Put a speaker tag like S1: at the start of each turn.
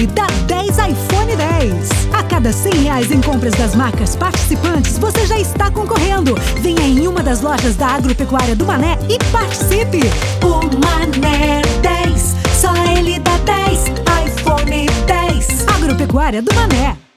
S1: controle da 10 iPhone 10. A cada 100 reais em compras das marcas participantes, você já está concorrendo. Venha em uma das lojas da Agropecuária do Mané e participe.
S2: O Mané 10, só ele dá 10, iPhone 10.
S1: Agropecuária do Mané.